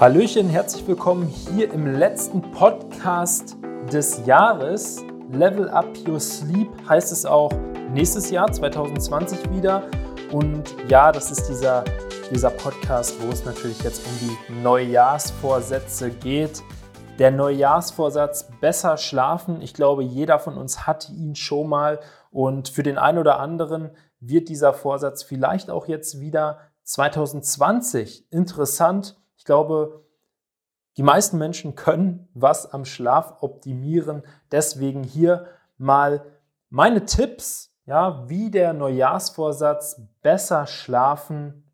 Hallöchen, herzlich willkommen hier im letzten Podcast des Jahres. Level Up Your Sleep heißt es auch nächstes Jahr, 2020 wieder. Und ja, das ist dieser, dieser Podcast, wo es natürlich jetzt um die Neujahrsvorsätze geht. Der Neujahrsvorsatz besser schlafen. Ich glaube, jeder von uns hatte ihn schon mal. Und für den einen oder anderen wird dieser Vorsatz vielleicht auch jetzt wieder 2020 interessant glaube, die meisten Menschen können was am Schlaf optimieren. Deswegen hier mal meine Tipps, ja, wie der Neujahrsvorsatz besser schlafen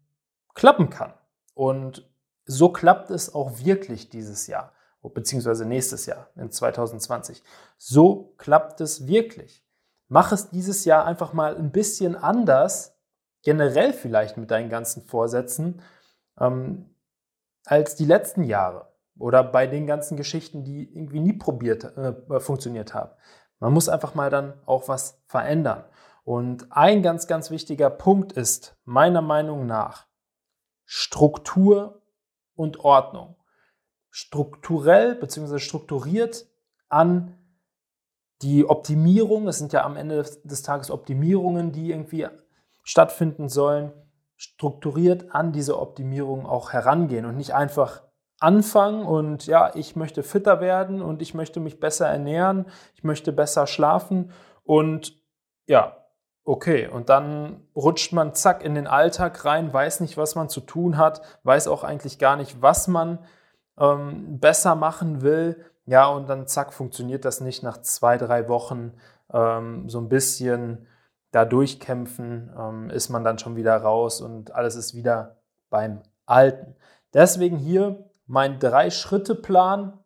klappen kann. Und so klappt es auch wirklich dieses Jahr, beziehungsweise nächstes Jahr, in 2020. So klappt es wirklich. Mach es dieses Jahr einfach mal ein bisschen anders, generell vielleicht mit deinen ganzen Vorsätzen. Ähm, als die letzten Jahre oder bei den ganzen Geschichten, die irgendwie nie probiert, äh, funktioniert haben. Man muss einfach mal dann auch was verändern. Und ein ganz, ganz wichtiger Punkt ist meiner Meinung nach Struktur und Ordnung. Strukturell bzw. strukturiert an die Optimierung, es sind ja am Ende des Tages Optimierungen, die irgendwie stattfinden sollen, strukturiert an diese Optimierung auch herangehen und nicht einfach anfangen und ja, ich möchte fitter werden und ich möchte mich besser ernähren, ich möchte besser schlafen und ja, okay, und dann rutscht man zack in den Alltag rein, weiß nicht, was man zu tun hat, weiß auch eigentlich gar nicht, was man ähm, besser machen will. Ja, und dann zack, funktioniert das nicht nach zwei, drei Wochen ähm, so ein bisschen da durchkämpfen, ähm, ist man dann schon wieder raus und alles ist wieder beim Alten. Deswegen hier mein Drei-Schritte-Plan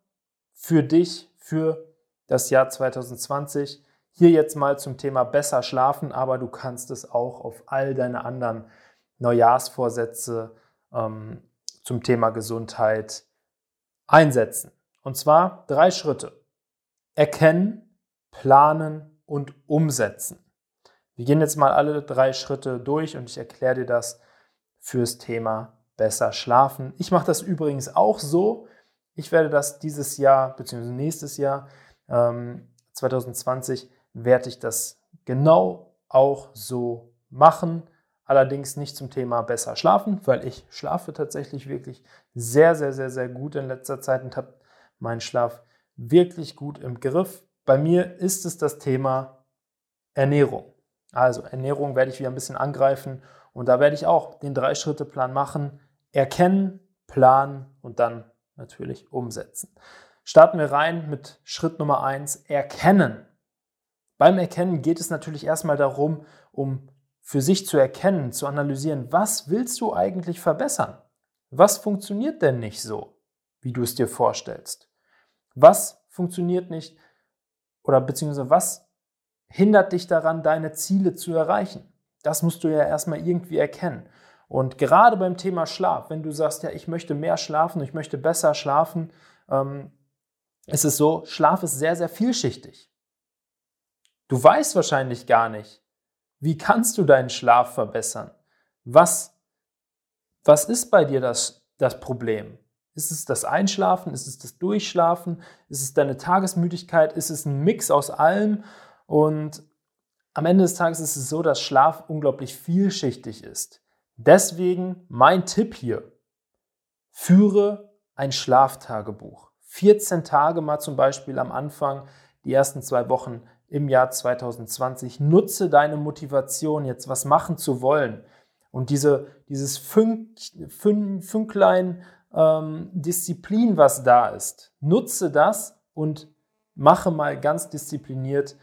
für dich für das Jahr 2020. Hier jetzt mal zum Thema besser schlafen, aber du kannst es auch auf all deine anderen Neujahrsvorsätze ähm, zum Thema Gesundheit einsetzen. Und zwar drei Schritte. Erkennen, planen und umsetzen. Wir gehen jetzt mal alle drei Schritte durch und ich erkläre dir das fürs Thema besser schlafen. Ich mache das übrigens auch so. Ich werde das dieses Jahr bzw. nächstes Jahr ähm, 2020 werde ich das genau auch so machen. Allerdings nicht zum Thema besser schlafen, weil ich schlafe tatsächlich wirklich sehr, sehr, sehr, sehr gut in letzter Zeit und habe meinen Schlaf wirklich gut im Griff. Bei mir ist es das Thema Ernährung. Also Ernährung werde ich wieder ein bisschen angreifen und da werde ich auch den Drei-Schritte-Plan machen. Erkennen, planen und dann natürlich umsetzen. Starten wir rein mit Schritt Nummer eins: Erkennen. Beim Erkennen geht es natürlich erstmal darum, um für sich zu erkennen, zu analysieren, was willst du eigentlich verbessern? Was funktioniert denn nicht so, wie du es dir vorstellst? Was funktioniert nicht oder beziehungsweise was hindert dich daran, deine Ziele zu erreichen? Das musst du ja erstmal irgendwie erkennen. Und gerade beim Thema Schlaf, wenn du sagst, ja, ich möchte mehr schlafen, ich möchte besser schlafen, ähm, ist es so, Schlaf ist sehr, sehr vielschichtig. Du weißt wahrscheinlich gar nicht, wie kannst du deinen Schlaf verbessern? Was, was ist bei dir das, das Problem? Ist es das Einschlafen? Ist es das Durchschlafen? Ist es deine Tagesmüdigkeit? Ist es ein Mix aus allem? Und am Ende des Tages ist es so, dass Schlaf unglaublich vielschichtig ist. Deswegen mein Tipp hier, führe ein Schlaftagebuch. 14 Tage mal zum Beispiel am Anfang, die ersten zwei Wochen im Jahr 2020. Nutze deine Motivation, jetzt was machen zu wollen. Und diese, dieses Fünk, Fün, Fünklein ähm, Disziplin, was da ist, nutze das und mache mal ganz diszipliniert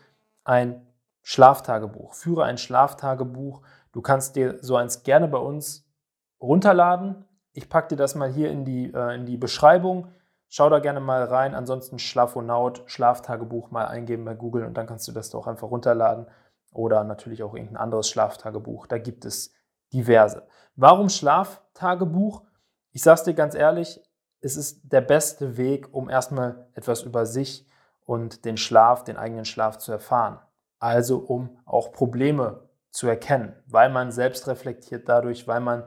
ein Schlaftagebuch. Führe ein Schlaftagebuch. Du kannst dir so eins gerne bei uns runterladen. Ich packe dir das mal hier in die, äh, in die Beschreibung. Schau da gerne mal rein. Ansonsten Schlafonaut, Schlaftagebuch mal eingeben bei Google und dann kannst du das doch einfach runterladen. Oder natürlich auch irgendein anderes Schlaftagebuch. Da gibt es diverse. Warum Schlaftagebuch? Ich sage es dir ganz ehrlich, es ist der beste Weg, um erstmal etwas über sich zu und den Schlaf, den eigenen Schlaf zu erfahren. Also um auch Probleme zu erkennen, weil man selbst reflektiert dadurch, weil man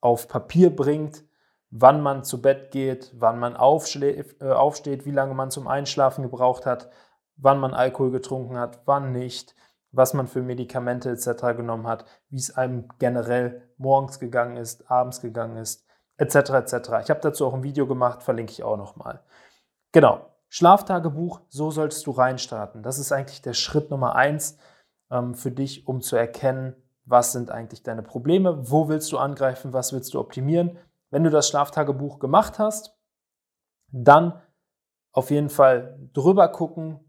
auf Papier bringt, wann man zu Bett geht, wann man aufsteht, äh, aufsteht, wie lange man zum Einschlafen gebraucht hat, wann man Alkohol getrunken hat, wann nicht, was man für Medikamente etc. genommen hat, wie es einem generell morgens gegangen ist, abends gegangen ist, etc. etc. Ich habe dazu auch ein Video gemacht, verlinke ich auch nochmal. Genau, Schlaftagebuch, so solltest du reinstarten. Das ist eigentlich der Schritt Nummer eins ähm, für dich, um zu erkennen, was sind eigentlich deine Probleme, wo willst du angreifen, was willst du optimieren. Wenn du das Schlaftagebuch gemacht hast, dann auf jeden Fall drüber gucken,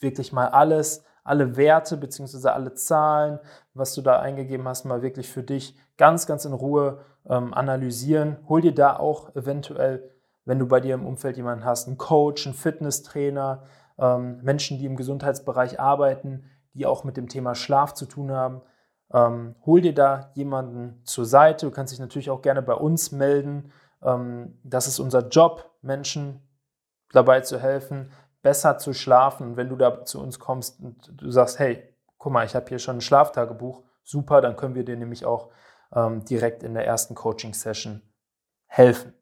wirklich mal alles, alle Werte bzw. alle Zahlen, was du da eingegeben hast, mal wirklich für dich ganz, ganz in Ruhe ähm, analysieren. Hol dir da auch eventuell, wenn du bei dir im Umfeld jemanden hast, einen Coach, einen Fitnesstrainer, ähm, Menschen, die im Gesundheitsbereich arbeiten, die auch mit dem Thema Schlaf zu tun haben. Ähm, hol dir da jemanden zur Seite. Du kannst dich natürlich auch gerne bei uns melden. Ähm, das ist unser Job, Menschen dabei zu helfen, besser zu schlafen. Und wenn du da zu uns kommst und du sagst, hey, guck mal, ich habe hier schon ein Schlaftagebuch, super, dann können wir dir nämlich auch ähm, direkt in der ersten Coaching-Session helfen.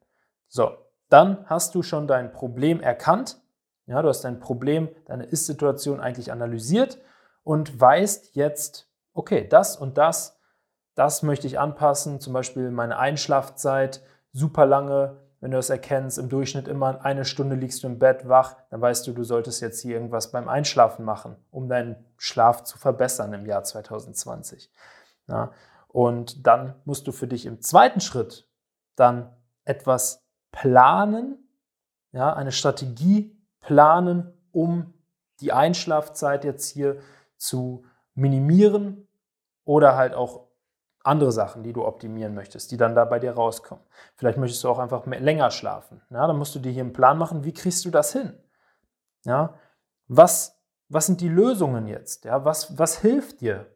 So, dann hast du schon dein Problem erkannt. Ja, du hast dein Problem, deine Ist-Situation eigentlich analysiert und weißt jetzt, okay, das und das, das möchte ich anpassen, zum Beispiel meine Einschlafzeit, super lange, wenn du das erkennst, im Durchschnitt immer eine Stunde liegst du im Bett wach, dann weißt du, du solltest jetzt hier irgendwas beim Einschlafen machen, um deinen Schlaf zu verbessern im Jahr 2020. Ja, und dann musst du für dich im zweiten Schritt dann etwas planen, ja, eine Strategie planen, um die Einschlafzeit jetzt hier zu minimieren oder halt auch andere Sachen, die du optimieren möchtest, die dann da bei dir rauskommen. Vielleicht möchtest du auch einfach mehr, länger schlafen. Ja, dann musst du dir hier einen Plan machen, wie kriegst du das hin? Ja, was, was sind die Lösungen jetzt? Ja, was, was hilft dir,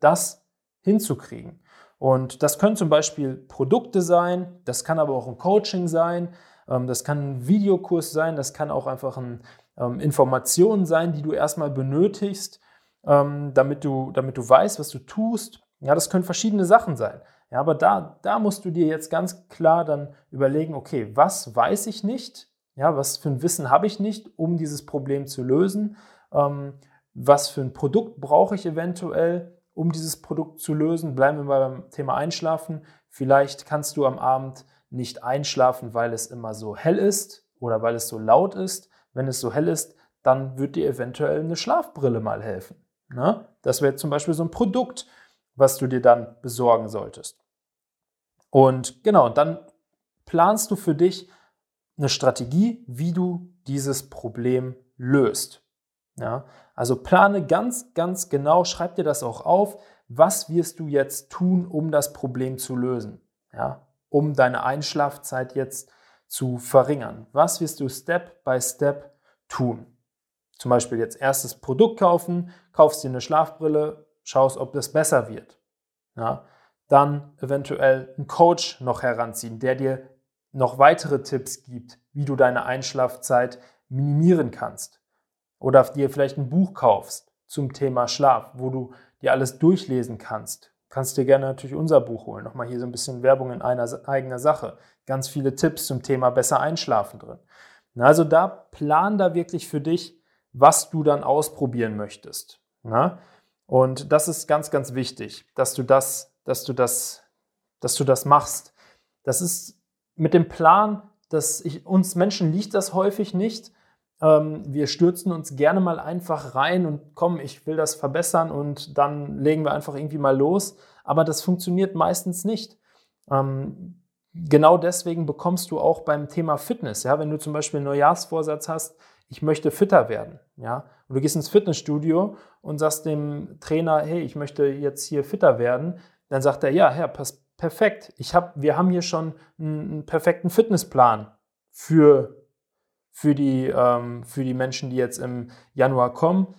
das hinzukriegen? Und das können zum Beispiel Produkte sein, das kann aber auch ein Coaching sein, ähm, das kann ein Videokurs sein, das kann auch einfach ein, ähm, Informationen sein, die du erstmal benötigst, ähm, damit, du, damit du weißt, was du tust. Ja, das können verschiedene Sachen sein. Ja, aber da, da musst du dir jetzt ganz klar dann überlegen, okay, was weiß ich nicht? Ja, was für ein Wissen habe ich nicht, um dieses Problem zu lösen? Was für ein Produkt brauche ich eventuell, um dieses Produkt zu lösen? Bleiben wir beim Thema Einschlafen. Vielleicht kannst du am Abend nicht einschlafen, weil es immer so hell ist oder weil es so laut ist. Wenn es so hell ist, dann wird dir eventuell eine Schlafbrille mal helfen. Ne? Das wäre zum Beispiel so ein Produkt, was du dir dann besorgen solltest. Und genau, dann planst du für dich eine Strategie, wie du dieses Problem löst. Ja, also plane ganz, ganz genau, schreib dir das auch auf, was wirst du jetzt tun, um das Problem zu lösen, ja, um deine Einschlafzeit jetzt zu verringern. Was wirst du Step by Step tun? Zum Beispiel jetzt erstes Produkt kaufen, kaufst dir eine Schlafbrille, schaust, ob das besser wird. Ja, dann eventuell einen Coach noch heranziehen, der dir noch weitere Tipps gibt, wie du deine Einschlafzeit minimieren kannst. Oder dir vielleicht ein Buch kaufst zum Thema Schlaf, wo du dir alles durchlesen kannst. Kannst dir gerne natürlich unser Buch holen. Nochmal hier so ein bisschen Werbung in einer eigener Sache. Ganz viele Tipps zum Thema besser einschlafen drin. Also da plan da wirklich für dich, was du dann ausprobieren möchtest. Na? Und das ist ganz, ganz wichtig, dass du das, dass du das, dass du das machst. Das ist mit dem Plan, dass ich, uns Menschen liegt das häufig nicht. Ähm, wir stürzen uns gerne mal einfach rein und komm, ich will das verbessern und dann legen wir einfach irgendwie mal los. Aber das funktioniert meistens nicht. Ähm, genau deswegen bekommst du auch beim Thema Fitness, ja, wenn du zum Beispiel einen Neujahrsvorsatz hast, ich möchte fitter werden, ja, und du gehst ins Fitnessstudio und sagst dem Trainer, hey, ich möchte jetzt hier fitter werden, dann sagt er, ja, Herr, pass perfekt. Ich hab, wir haben hier schon einen perfekten Fitnessplan für, für, die, ähm, für die Menschen, die jetzt im Januar kommen.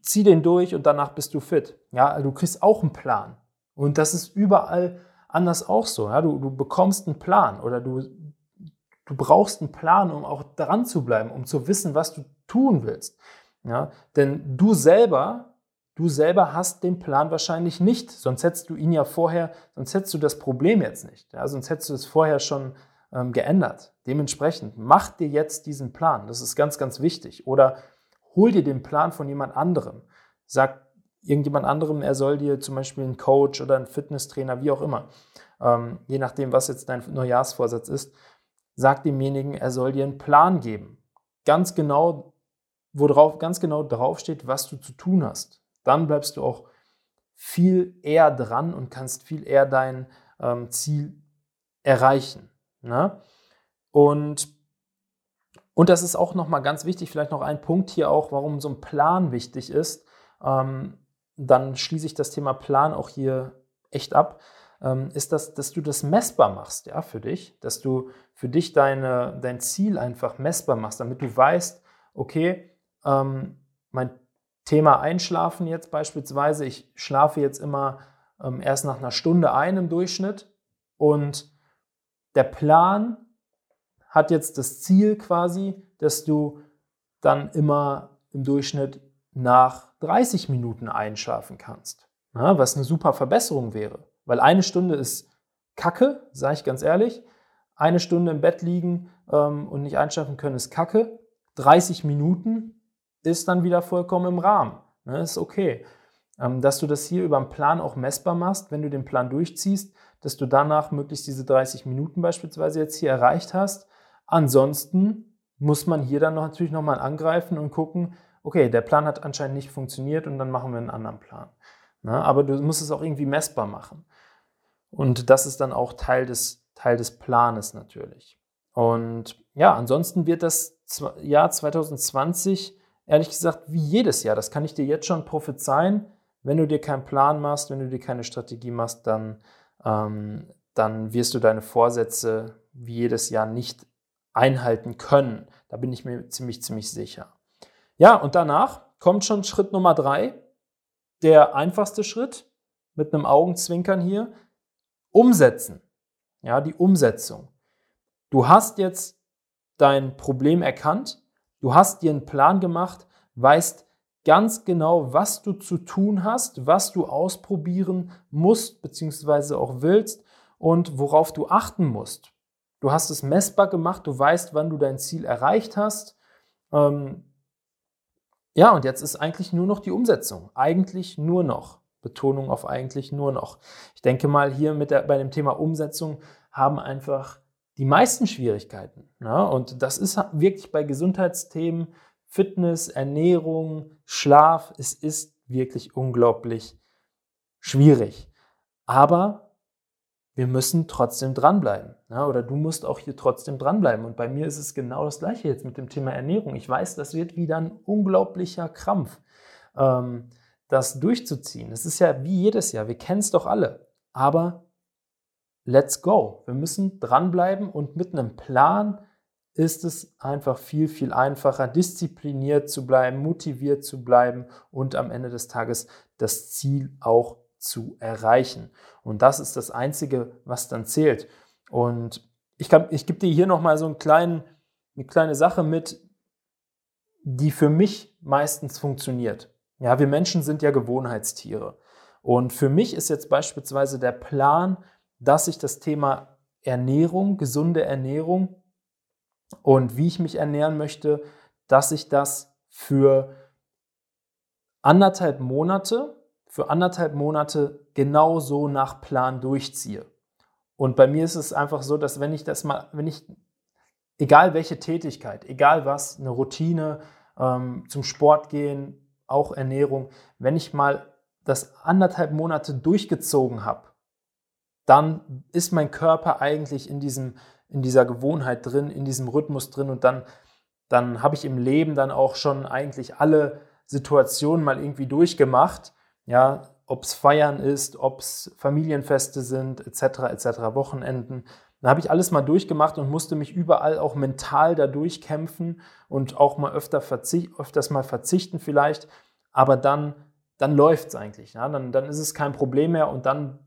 Zieh den durch und danach bist du fit. Ja, du kriegst auch einen Plan. Und das ist überall anders auch so. Ja? Du, du bekommst einen Plan oder du, du brauchst einen Plan, um auch dran zu bleiben, um zu wissen, was du tun willst. Ja, denn du selber, du selber hast den Plan wahrscheinlich nicht, sonst hättest du ihn ja vorher, sonst hättest du das Problem jetzt nicht. Ja, sonst hättest du es vorher schon ähm, geändert. Dementsprechend, mach dir jetzt diesen Plan. Das ist ganz, ganz wichtig. Oder hol dir den Plan von jemand anderem. Sag irgendjemand anderem, er soll dir zum Beispiel einen Coach oder einen Fitnesstrainer, wie auch immer, ähm, je nachdem, was jetzt dein Neujahrsvorsatz ist, sag demjenigen, er soll dir einen Plan geben. Ganz genau, worauf ganz genau draufsteht, was du zu tun hast. Dann bleibst du auch viel eher dran und kannst viel eher dein ähm, Ziel erreichen. Ne? Und, und das ist auch nochmal ganz wichtig, vielleicht noch ein Punkt hier auch, warum so ein Plan wichtig ist. Ähm, dann schließe ich das Thema Plan auch hier echt ab, ähm, ist das, dass du das messbar machst, ja, für dich, dass du für dich deine, dein Ziel einfach messbar machst, damit du weißt, okay, ähm, mein Thema Einschlafen jetzt beispielsweise, ich schlafe jetzt immer ähm, erst nach einer Stunde ein im Durchschnitt und der Plan hat jetzt das Ziel quasi, dass du dann immer im Durchschnitt nach 30 Minuten einschlafen kannst. Ja, was eine super Verbesserung wäre. Weil eine Stunde ist Kacke, sage ich ganz ehrlich. Eine Stunde im Bett liegen ähm, und nicht einschlafen können ist Kacke. 30 Minuten ist dann wieder vollkommen im Rahmen. Ne, ist okay. Ähm, dass du das hier über den Plan auch messbar machst, wenn du den Plan durchziehst, dass du danach möglichst diese 30 Minuten beispielsweise jetzt hier erreicht hast. Ansonsten muss man hier dann natürlich nochmal angreifen und gucken, okay, der Plan hat anscheinend nicht funktioniert und dann machen wir einen anderen Plan. Na, ne, aber du musst es auch irgendwie messbar machen. Und das ist dann auch Teil des, Teil des Planes natürlich. Und ja, ansonsten wird das Jahr 2020 ehrlich gesagt wie jedes Jahr, das kann ich dir jetzt schon prophezeien, wenn du dir keinen Plan machst, wenn du dir keine Strategie machst, dann, ähm, dann wirst du deine Vorsätze wie jedes Jahr nicht einhalten können. Da bin ich mir ziemlich, ziemlich sicher. Ja, und danach kommt schon Schritt Nummer drei, der einfachste Schritt mit einem Augenzwinkern hier, umsetzen. Ja, die Umsetzung. Du hast jetzt dein Problem erkannt, du hast dir einen Plan gemacht, weißt ganz genau, was du zu tun hast, was du ausprobieren musst bzw. auch willst und worauf du achten musst. Du hast es messbar gemacht, du weißt, wann du dein Ziel erreicht hast. Ähm, ja, und jetzt ist eigentlich nur noch die Umsetzung. Eigentlich nur noch. Betonung auf eigentlich nur noch. Ich denke mal, hier mit der, bei dem Thema Umsetzung haben einfach die meisten Schwierigkeiten. Ne? Und das ist wirklich bei Gesundheitsthemen, Fitness, Ernährung, Schlaf, es ist wirklich unglaublich schwierig. Aber wir müssen trotzdem dranbleiben. Ja, oder du musst auch hier trotzdem dranbleiben. Und bei mir ist es genau das Gleiche jetzt mit dem Thema Ernährung. Ich weiß, das wird wieder ein unglaublicher Krampf, ähm, das durchzuziehen. Es ist ja wie jedes Jahr. Wir kennen es doch alle. Aber let's go. Wir müssen dranbleiben und mit einem Plan ist es einfach viel, viel einfacher, diszipliniert zu bleiben, motiviert zu bleiben und am Ende des Tages das Ziel auch zu erreichen. Und das ist das Einzige, was dann zählt. Und ich, ich gebe dir hier nochmal so einen kleinen, eine kleine Sache mit, die für mich meistens funktioniert. Ja, wir Menschen sind ja Gewohnheitstiere. Und für mich ist jetzt beispielsweise der Plan, dass ich das Thema Ernährung, gesunde Ernährung und wie ich mich ernähren möchte, dass ich das für anderthalb Monate für anderthalb Monate genauso nach Plan durchziehe. Und bei mir ist es einfach so, dass wenn ich das mal, wenn ich, egal welche Tätigkeit, egal was, eine Routine, ähm, zum Sport gehen, auch Ernährung, wenn ich mal das anderthalb Monate durchgezogen habe, dann ist mein Körper eigentlich in, diesem, in dieser Gewohnheit drin, in diesem Rhythmus drin und dann, dann habe ich im Leben dann auch schon eigentlich alle Situationen mal irgendwie durchgemacht ja, ob es Feiern ist, ob es Familienfeste sind, etc., etc., Wochenenden. Da habe ich alles mal durchgemacht und musste mich überall auch mental da durchkämpfen und auch mal öfter verzicht, öfters mal verzichten vielleicht. Aber dann, dann läuft es eigentlich. Ja? Dann, dann ist es kein Problem mehr und dann,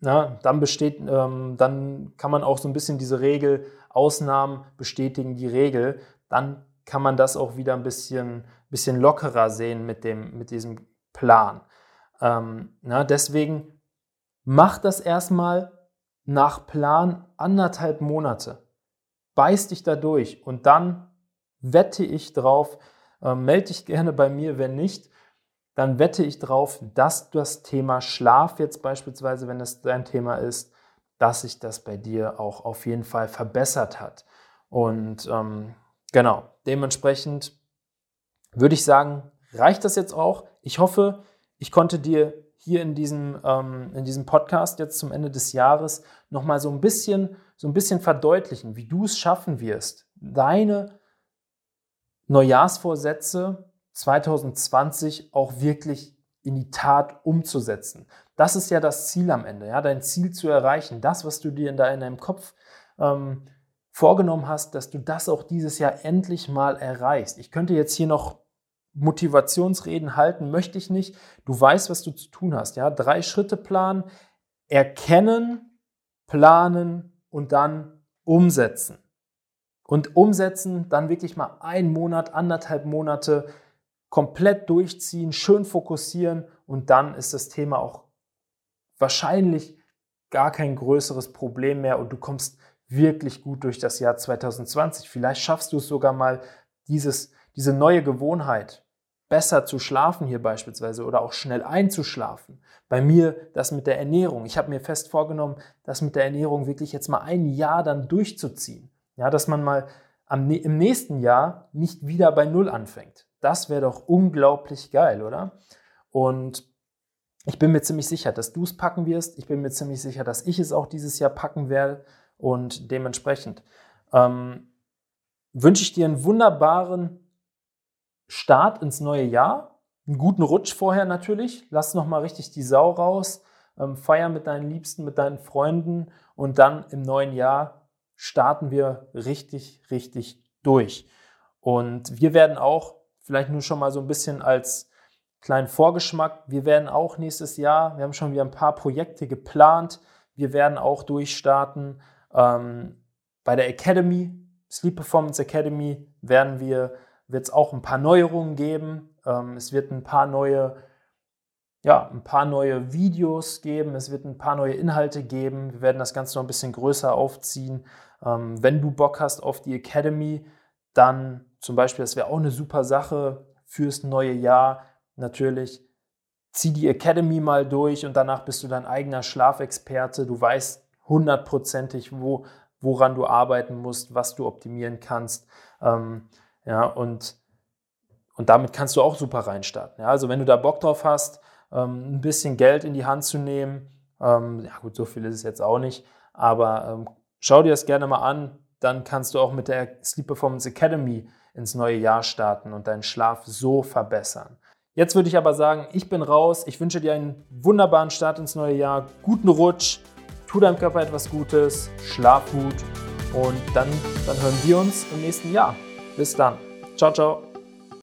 na, dann besteht, ähm, dann kann man auch so ein bisschen diese Regel, Ausnahmen bestätigen die Regel. Dann kann man das auch wieder ein bisschen, bisschen lockerer sehen mit, dem, mit diesem Plan. Ähm, na, deswegen mach das erstmal, nach Plan anderthalb Monate. Beiß dich da durch und dann wette ich drauf, äh, melde dich gerne bei mir, wenn nicht, dann wette ich drauf, dass das Thema Schlaf jetzt beispielsweise, wenn das dein Thema ist, dass sich das bei dir auch auf jeden Fall verbessert hat. Und ähm, genau, dementsprechend würde ich sagen, reicht das jetzt auch. Ich hoffe, ich konnte dir hier in diesem, ähm, in diesem Podcast jetzt zum Ende des Jahres nochmal so ein bisschen, so ein bisschen verdeutlichen, wie du es schaffen wirst, deine Neujahrsvorsätze 2020 auch wirklich in die Tat umzusetzen. Das ist ja das Ziel am Ende, ja, dein Ziel zu erreichen, das, was du dir in deinem Kopf ähm, vorgenommen hast, dass du das auch dieses Jahr endlich mal erreichst. Ich könnte jetzt hier noch Motivationsreden halten, möchte ich nicht. Du weißt, was du zu tun hast. Ja, drei Schritte planen, erkennen, planen und dann umsetzen. Und umsetzen, dann wirklich mal einen Monat, anderthalb Monate komplett durchziehen, schön fokussieren und dann ist das Thema auch wahrscheinlich gar kein größeres Problem mehr und du kommst wirklich gut durch das Jahr 2020. Vielleicht schaffst du es sogar mal, dieses, diese neue Gewohnheit, besser zu schlafen hier beispielsweise oder auch schnell einzuschlafen. Bei mir das mit der Ernährung. Ich habe mir fest vorgenommen, das mit der Ernährung wirklich jetzt mal ein Jahr dann durchzuziehen. Ja, dass man mal am, im nächsten Jahr nicht wieder bei Null anfängt. Das wäre doch unglaublich geil, oder? Und ich bin mir ziemlich sicher, dass du es packen wirst. Ich bin mir ziemlich sicher, dass ich es auch dieses Jahr packen werde. Und dementsprechend ähm, wünsche ich dir einen wunderbaren Start ins neue Jahr. Einen guten Rutsch vorher natürlich. Lass nochmal richtig die Sau raus. Ähm, feier mit deinen Liebsten, mit deinen Freunden. Und dann im neuen Jahr starten wir richtig, richtig durch. Und wir werden auch, vielleicht nur schon mal so ein bisschen als kleinen Vorgeschmack, wir werden auch nächstes Jahr, wir haben schon wieder ein paar Projekte geplant. Wir werden auch durchstarten. Ähm, bei der Academy, Sleep Performance Academy, werden wir, wird es auch ein paar Neuerungen geben. Ähm, es wird ein paar neue, ja, ein paar neue Videos geben. Es wird ein paar neue Inhalte geben. Wir werden das Ganze noch ein bisschen größer aufziehen. Ähm, wenn du Bock hast auf die Academy, dann zum Beispiel, das wäre auch eine super Sache fürs neue Jahr. Natürlich, zieh die Academy mal durch und danach bist du dein eigener Schlafexperte. Du weißt hundertprozentig, wo, woran du arbeiten musst, was du optimieren kannst. Ähm, ja, und, und damit kannst du auch super reinstarten. Ja, also wenn du da Bock drauf hast, ähm, ein bisschen Geld in die Hand zu nehmen, ähm, ja gut, so viel ist es jetzt auch nicht, aber ähm, schau dir das gerne mal an, dann kannst du auch mit der Sleep Performance Academy ins neue Jahr starten und deinen Schlaf so verbessern. Jetzt würde ich aber sagen, ich bin raus. Ich wünsche dir einen wunderbaren Start ins neue Jahr, guten Rutsch tu deinem Körper etwas Gutes, schlaf gut und dann, dann hören wir uns im nächsten Jahr. Bis dann. Ciao, ciao.